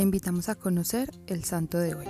Invitamos a conocer el santo de hoy.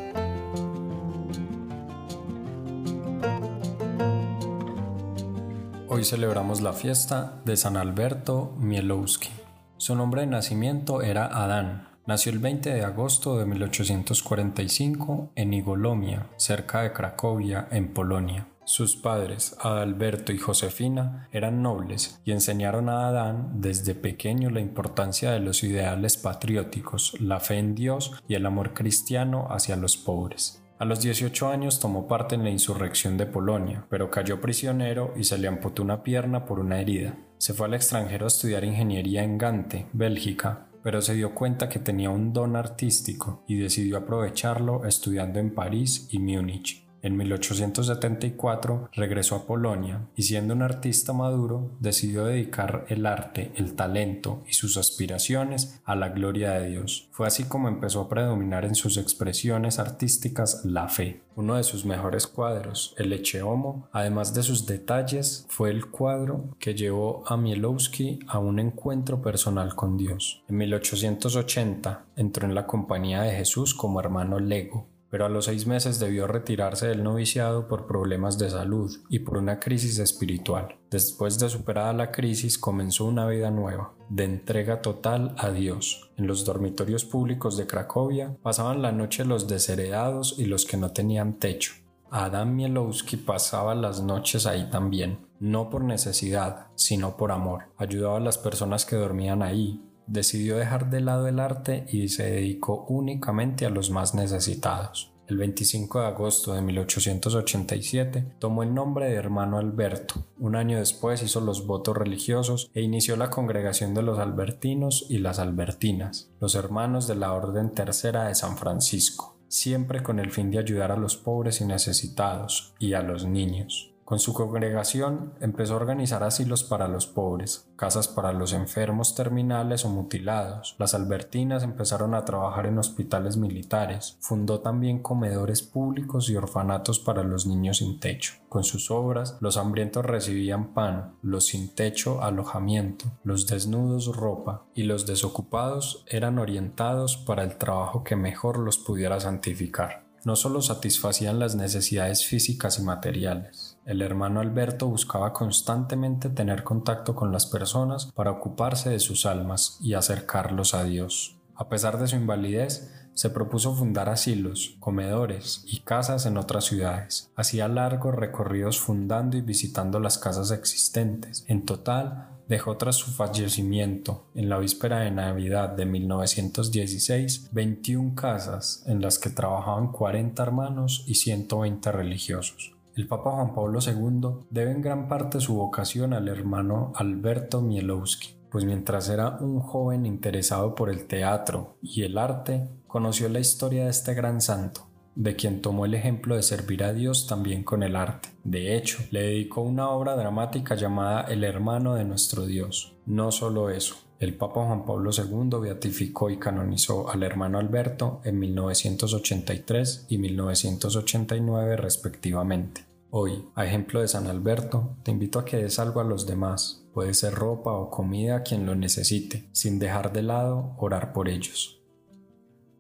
Hoy celebramos la fiesta de San Alberto Mielowski. Su nombre de nacimiento era Adán. Nació el 20 de agosto de 1845 en Igolomia, cerca de Cracovia, en Polonia. Sus padres, Adalberto y Josefina, eran nobles y enseñaron a Adán desde pequeño la importancia de los ideales patrióticos, la fe en Dios y el amor cristiano hacia los pobres. A los 18 años tomó parte en la insurrección de Polonia, pero cayó prisionero y se le amputó una pierna por una herida. Se fue al extranjero a estudiar ingeniería en Gante, Bélgica, pero se dio cuenta que tenía un don artístico y decidió aprovecharlo estudiando en París y Múnich. En 1874 regresó a Polonia y siendo un artista maduro decidió dedicar el arte, el talento y sus aspiraciones a la gloria de Dios. Fue así como empezó a predominar en sus expresiones artísticas la fe. Uno de sus mejores cuadros, el Eche Homo, además de sus detalles, fue el cuadro que llevó a Mielowski a un encuentro personal con Dios. En 1880 entró en la Compañía de Jesús como hermano Lego pero a los seis meses debió retirarse del noviciado por problemas de salud y por una crisis espiritual. Después de superada la crisis comenzó una vida nueva, de entrega total a Dios. En los dormitorios públicos de Cracovia pasaban la noche los desheredados y los que no tenían techo. Adam Mielowski pasaba las noches ahí también, no por necesidad, sino por amor. Ayudaba a las personas que dormían ahí, decidió dejar de lado el arte y se dedicó únicamente a los más necesitados. El 25 de agosto de 1887 tomó el nombre de hermano Alberto. Un año después hizo los votos religiosos e inició la congregación de los albertinos y las albertinas, los hermanos de la Orden Tercera de San Francisco, siempre con el fin de ayudar a los pobres y necesitados y a los niños. Con su congregación empezó a organizar asilos para los pobres, casas para los enfermos terminales o mutilados. Las albertinas empezaron a trabajar en hospitales militares. Fundó también comedores públicos y orfanatos para los niños sin techo. Con sus obras, los hambrientos recibían pan, los sin techo alojamiento, los desnudos ropa y los desocupados eran orientados para el trabajo que mejor los pudiera santificar no solo satisfacían las necesidades físicas y materiales. El hermano Alberto buscaba constantemente tener contacto con las personas para ocuparse de sus almas y acercarlos a Dios. A pesar de su invalidez, se propuso fundar asilos, comedores y casas en otras ciudades. Hacía largos recorridos fundando y visitando las casas existentes. En total, dejó tras su fallecimiento, en la víspera de Navidad de 1916, 21 casas en las que trabajaban 40 hermanos y 120 religiosos. El Papa Juan Pablo II debe en gran parte su vocación al hermano Alberto Mielowski, pues mientras era un joven interesado por el teatro y el arte, conoció la historia de este gran santo, de quien tomó el ejemplo de servir a Dios también con el arte. De hecho, le dedicó una obra dramática llamada El hermano de nuestro Dios. No solo eso, el Papa Juan Pablo II beatificó y canonizó al hermano Alberto en 1983 y 1989 respectivamente. Hoy, a ejemplo de San Alberto, te invito a que des algo a los demás. Puede ser ropa o comida a quien lo necesite, sin dejar de lado orar por ellos.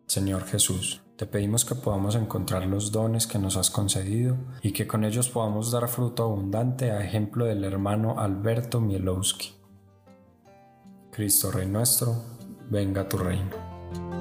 Señor Jesús, te pedimos que podamos encontrar los dones que nos has concedido y que con ellos podamos dar fruto abundante a ejemplo del hermano Alberto Mielowski. Cristo Rey nuestro, venga tu reino.